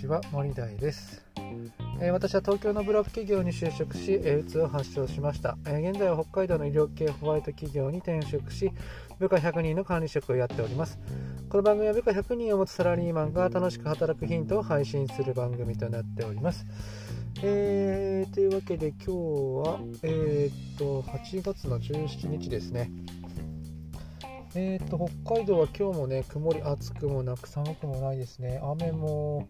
ちは森大です、えー、私は東京のブラック企業に就職し、えうつを発症しました、えー、現在は北海道の医療系ホワイト企業に転職し部下100人の管理職をやっております。この番組は部下100人を持つサラリーマンが楽しく働くヒントを配信する番組となっております。えー、というわけで今日は、えー、っと8月の17日ですね。えーと、北海道は今日もね曇り暑くもなく寒くもないですね。雨も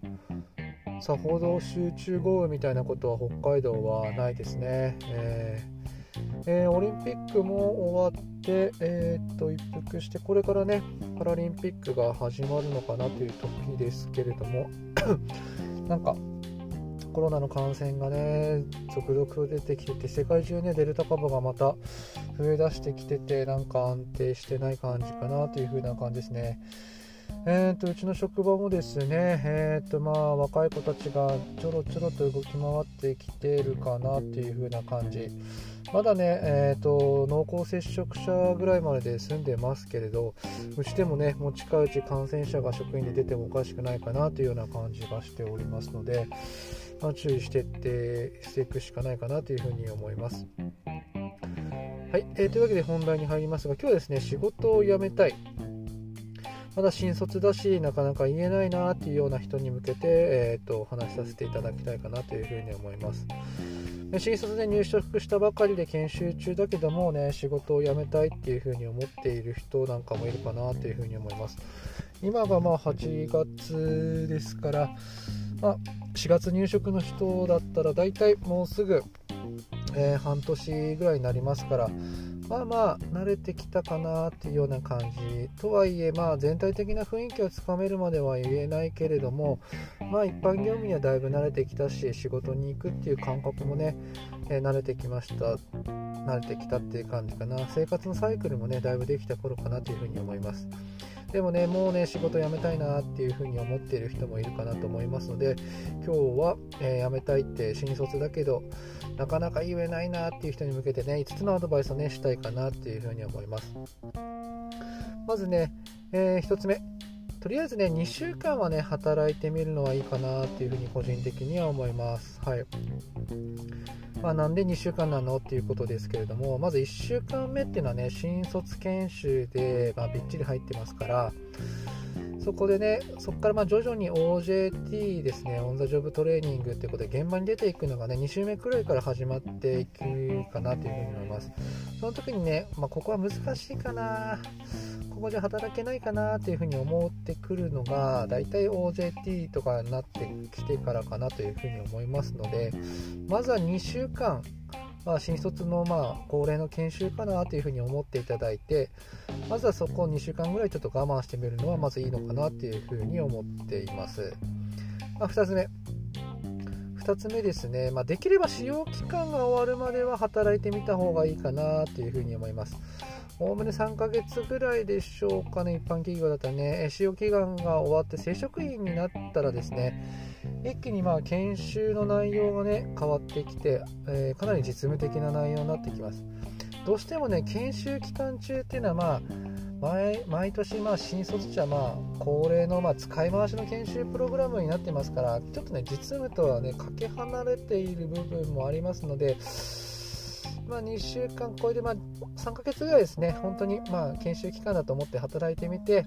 さほど集中豪雨みたいなことは北海道はないですね、えーえー、オリンピックも終わって、えーと、一服してこれからねパラリンピックが始まるのかなという時ですけれども なんかコロナの感染がね続々出てきてて世界中ねデルタ株がまた増えだしてきててなんか安定してない感じかなという風な感じですね。えーと、うちの職場もですね、えーとまあ、若い子たちがちょろちょろと動き回ってきているかなっていう風な感じまだね、えーと、濃厚接触者ぐらいまでで済んでますけれどうちでもねもう近いうち感染者が職員で出てもおかしくないかなというような感じがしておりますので、まあ、注意していってしていくしかないかなというふうに思います。はい、えー、というわけで本題に入りますが今日はですね仕事を辞めたい。まだ新卒だしなかなか言えないなっていうような人に向けて、えーと、お話しさせていただきたいかなというふうに思います。新卒で入職したばかりで研修中だけどもね仕事を辞めたいっていうふうに思っている人なんかもいるかなというふうに思います。今がまあ8月ですから、まあ、4月入職の人だったら大体もうすぐ、えー、半年ぐらいになりますからまあまあ慣れてきたかなっていうような感じとはいえまあ全体的な雰囲気をつかめるまでは言えないけれどもまあ一般業務にはだいぶ慣れてきたし仕事に行くっていう感覚もね、えー、慣れてきました慣れてきたっていう感じかな。生活のサイクルもねだいぶできた頃かなというふうに思います。でもねもうね仕事辞めたいなっていうふうに思っている人もいるかなと思いますので今日は、えー、辞めたいって新卒だけどなかなか言えないなっていう人に向けてね5つのアドバイスをねしたいかなっていうふうに思います。まずね、えー、1つ目。とりあえずね2週間はね働いてみるのはいいかなっていうふうに個人的には思います。はい。まあ、なんで2週間なのっていうことですけれどもまず1週間目っていうのはね新卒研修で、まあ、びっちり入ってますからそこでねそこからま徐々に OJT ですね。オン・ザ・ジョブ・トレーニングっていうことで現場に出ていくのがね2週目くらいから始まっていくかなというふうに思います。その時にね、まあ、ここは難しいかな。ここじゃ働けないかなっていうふうに思ってくるのが大体 OJT とかになってきてからかなというふうに思いますのでまずは2週間まあ、新卒のまあ恒例の研修かなというふうに思っていただいてまずはそこを2週間ぐらいちょっと我慢してみるのはまずいいのかなというふうに思っています、まあ、2つ目。2つ目ですね、まあ、できれば使用期間が終わるまでは働いてみた方がいいかなというふうに思います。おおむね3ヶ月ぐらいでしょうかね、一般企業だったらね、使用期間が終わって正職員になったらですね、一気にまあ研修の内容がね、変わってきて、えー、かなり実務的な内容になってきます。どうしてもね、研修期間中っていうのはまあ、毎毎年まあ新卒者まあ恒例のまあ使い回しの研修プログラムになってますからちょっとね実務とはねかけ離れている部分もありますのでまあ、2週間超えて、まあ、3ヶ月ぐらいですね、本当に、まあ、研修期間だと思って働いてみて、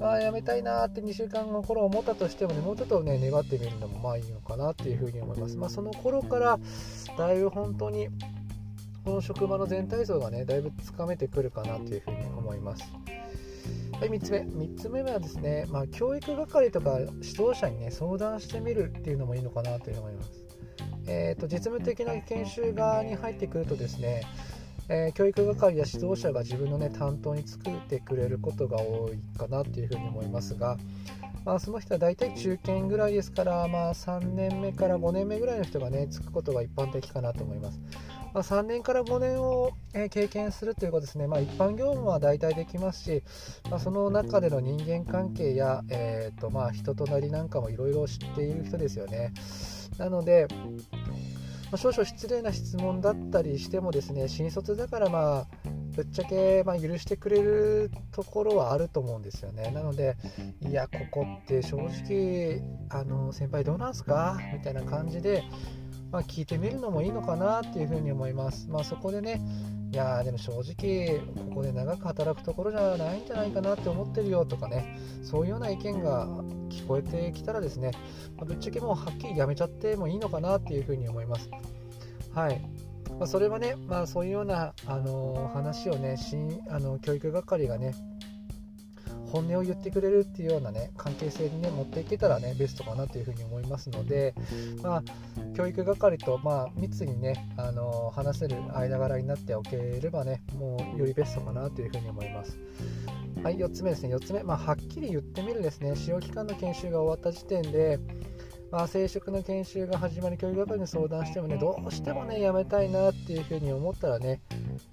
まあ、辞めたいなって2週間の頃思ったとしてもね、もうちょっとね、願ってみるのもまあいいのかなっていうふうに思います。まあ、その頃から、だいぶ本当に、この職場の全体像がね、だいぶつかめてくるかなというふうに思います。はい、3つ目。3つ目はですね、まあ、教育係とか指導者にね、相談してみるっていうのもいいのかなという思います。えーと、実務的な研修側に入ってくるとですね、えー、教育係や指導者が自分の、ね、担当に作ってくれることが多いかなというふうに思いますが、まあ、その人は大体中堅ぐらいですから、まあ、3年目から5年目ぐらいの人がねつくことが一般的かなと思います。まあ、3年から5年を、え経験するということですね、まあ、一般業務は大体できますし、まあ、その中での人間関係や、えーとまあ、人となりなんかもいろいろ知っている人ですよね。なので、ま少々失礼な質問だったりしてもですね新卒だからまあぶっちゃけ、まあ、許してくれるところはあると思うんですよねなのでいやここって正直あの先輩どうなんすか？みたいな感じで、まあ、聞いてみるのもいいのかなっていうふうに思います。まあそこでねいやでも正直ここで長く働くところじゃないんじゃないかなって思ってるよとかねそういうような意見が聞こえてきたらですね、まあ、ぶっちゃけもうはっきりやめちゃってもいいのかなっていうふうに思います。はい。まあ、それはね、まあ、そういうような、あのー、話をねあの教育係がね本音を言ってくれるっていうようなね関係性にね持っていけたらねベストかなというふうに思いますので、まあ、教育係と、まあ、密にね、あの、話せる間柄になっておければねもうよりベストかなというふうに思います。はい、4つ目ですね、4つ目、まあ、はっきり言ってみるですね、使用期間の研修が終わった時点で、まあ、生殖の研修が始まり教育係に相談してもねどうしてもねやめたいなっていうふうに思ったらね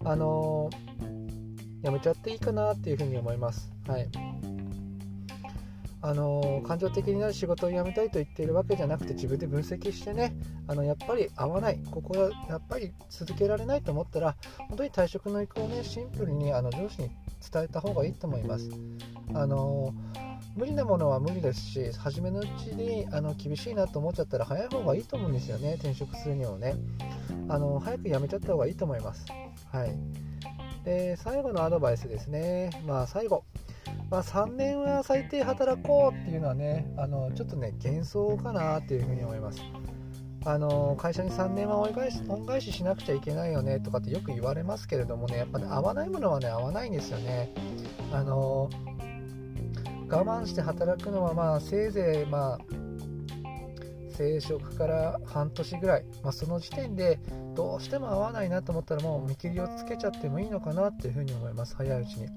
あのー、やめちゃっていいかなっていうふうに思います。はい。あの、感情的になる仕事を辞めたいと言っているわけじゃなくて自分で分析してねあのやっぱり合わない。ここはやっぱり続けられないと思ったら本当に退職の意向をねシンプルにあの上司に伝えた方がいいと思います。あの無理なものは無理ですし初めのうちにあの厳しいなと思っちゃったら早い方がいいと思うんですよね転職するにもね。あの早く辞めちゃった方がいいと思います。はい。で最後のアドバイスですね。まあ最後。まあ、3年は最低働こうっていうのはねあのちょっとね幻想かなっていうふうに思います。あの会社に3年は恩返し恩返ししなくちゃいけないよねとかってよく言われますけれどもねやっぱね合わないものはね合わないんですよね。あの我慢して働くのはまあせいぜいまあ定職から半年ぐらい、まあ、その時点でどうしても合わないなと思ったらもう見切りをつけちゃってもいいのかなっていうふうに思います。早いうちに。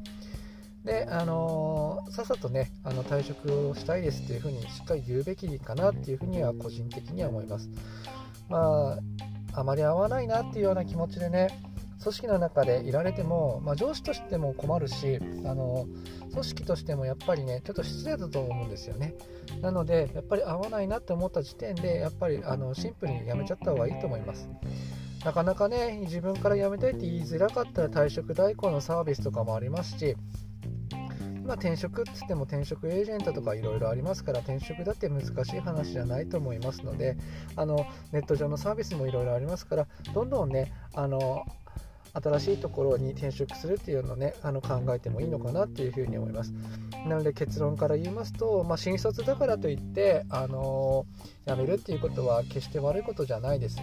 であのー、さっさとねあの退職をしたいですっていうふうにしっかり言うべきかなっていうふうには個人的には思います。まああまり合わないなっていうような気持ちでね組織の中でいられても、まあ、上司としても困るしあの組織としてもやっぱりねちょっと失礼だと思うんですよね。なのでやっぱり合わないなって思った時点でやっぱりあのシンプルにやめちゃった方がいいと思います。なかなかね自分から辞めたいって言いづらかったら退職代行のサービスとかもありますしまあ、転職っつっても転職エージェントとかいろいろありますから転職だって難しい話じゃないと思いますのであのネット上のサービスもいろいろありますからどんどんねあの新しいところに転職するっていうのをねあの考えてもいいのかなっていうふうに思います。なので結論から言いますと、まあ、新卒だからといって、あのー、辞めるっていうことは決して悪いことじゃないです。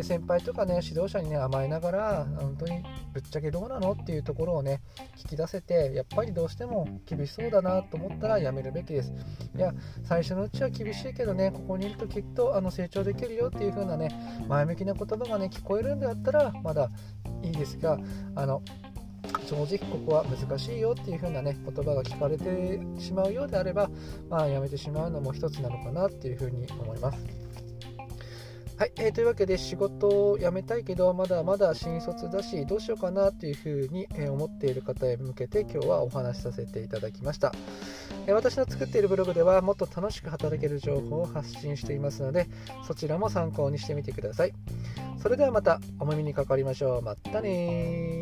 で先輩とかね指導者にね甘えながら本当にぶっちゃけどうなのっていうところをね聞き出せてやっぱりどうしても厳しそうだなと思ったらやめるべきです。いや最初のうちは厳しいけどねここにいるときっとあの成長できるよっていう風なね前向きな言葉がね聞こえるんであったらまだいいですがあの正直ここは難しいよっていう風なね言葉が聞かれてしまうようであればまあやめてしまうのも一つなのかなっていう風に思います。はい、えー、というわけで仕事を辞めたいけどまだまだ新卒だしどうしようかなというふうに、思っている方へ向けて今日はお話しさせていただきました、え私の作っているブログではもっと楽しく働ける情報を発信していますのでそちらも参考にしてみてください。それではまたお耳にかかりましょう。またね